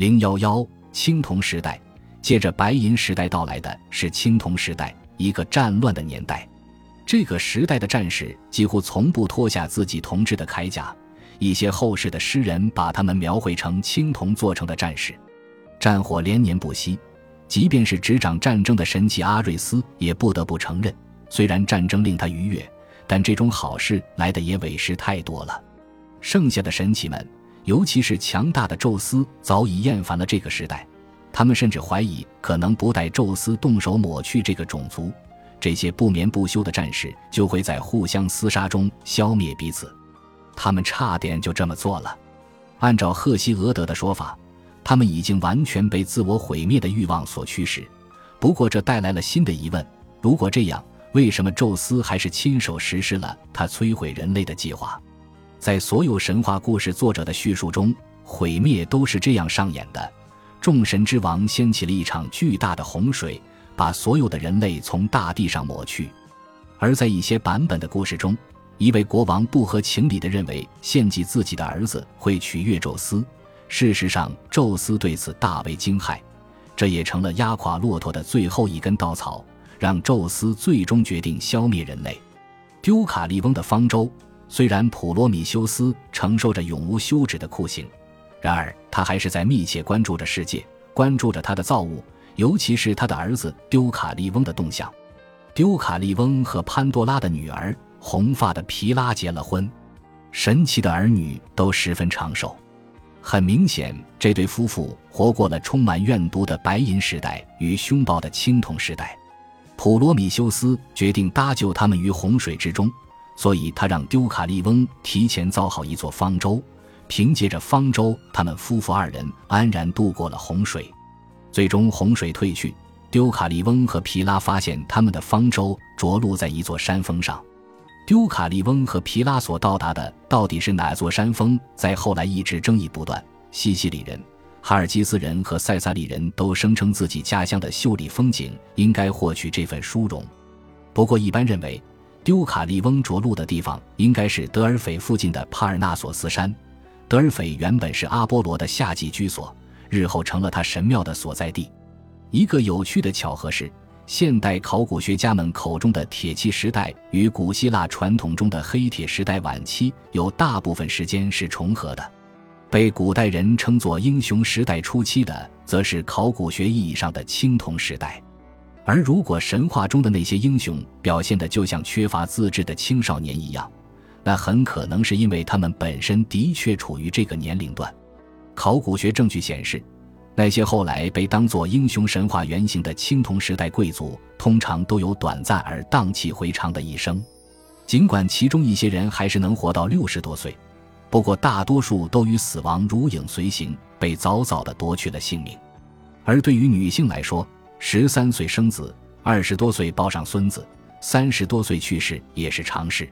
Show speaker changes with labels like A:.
A: 零幺幺青铜时代，接着白银时代到来的是青铜时代，一个战乱的年代。这个时代的战士几乎从不脱下自己铜制的铠甲，一些后世的诗人把他们描绘成青铜做成的战士。战火连年不息，即便是执掌战争的神奇阿瑞斯，也不得不承认，虽然战争令他愉悦，但这种好事来的也委实太多了。剩下的神奇们。尤其是强大的宙斯早已厌烦了这个时代，他们甚至怀疑可能不待宙斯动手抹去这个种族，这些不眠不休的战士就会在互相厮杀中消灭彼此。他们差点就这么做了。按照赫西俄德的说法，他们已经完全被自我毁灭的欲望所驱使。不过这带来了新的疑问：如果这样，为什么宙斯还是亲手实施了他摧毁人类的计划？在所有神话故事作者的叙述中，毁灭都是这样上演的：众神之王掀起了一场巨大的洪水，把所有的人类从大地上抹去；而在一些版本的故事中，一位国王不合情理地认为献祭自己的儿子会取悦宙斯。事实上，宙斯对此大为惊骇，这也成了压垮骆驼的最后一根稻草，让宙斯最终决定消灭人类。丢卡利翁的方舟。虽然普罗米修斯承受着永无休止的酷刑，然而他还是在密切关注着世界，关注着他的造物，尤其是他的儿子丢卡利翁的动向。丢卡利翁和潘多拉的女儿红发的皮拉结了婚，神奇的儿女都十分长寿。很明显，这对夫妇活过了充满怨毒的白银时代与凶暴的青铜时代。普罗米修斯决定搭救他们于洪水之中。所以他让丢卡利翁提前造好一座方舟，凭借着方舟，他们夫妇二人安然度过了洪水。最终洪水退去，丢卡利翁和皮拉发现他们的方舟着陆在一座山峰上。丢卡利翁和皮拉所到达的到底是哪座山峰，在后来一直争议不断。西西里人、哈尔基斯人和塞萨利人都声称自己家乡的秀丽风景应该获取这份殊荣。不过一般认为。丢卡利翁着陆的地方应该是德尔斐附近的帕尔纳索斯山。德尔斐原本是阿波罗的夏季居所，日后成了他神庙的所在地。一个有趣的巧合是，现代考古学家们口中的铁器时代与古希腊传统中的黑铁时代晚期有大部分时间是重合的。被古代人称作英雄时代初期的，则是考古学意义上的青铜时代。而如果神话中的那些英雄表现的就像缺乏自制的青少年一样，那很可能是因为他们本身的确处于这个年龄段。考古学证据显示，那些后来被当作英雄神话原型的青铜时代贵族，通常都有短暂而荡气回肠的一生。尽管其中一些人还是能活到六十多岁，不过大多数都与死亡如影随形，被早早的夺去了性命。而对于女性来说，十三岁生子，二十多岁抱上孙子，三十多岁去世也是常事。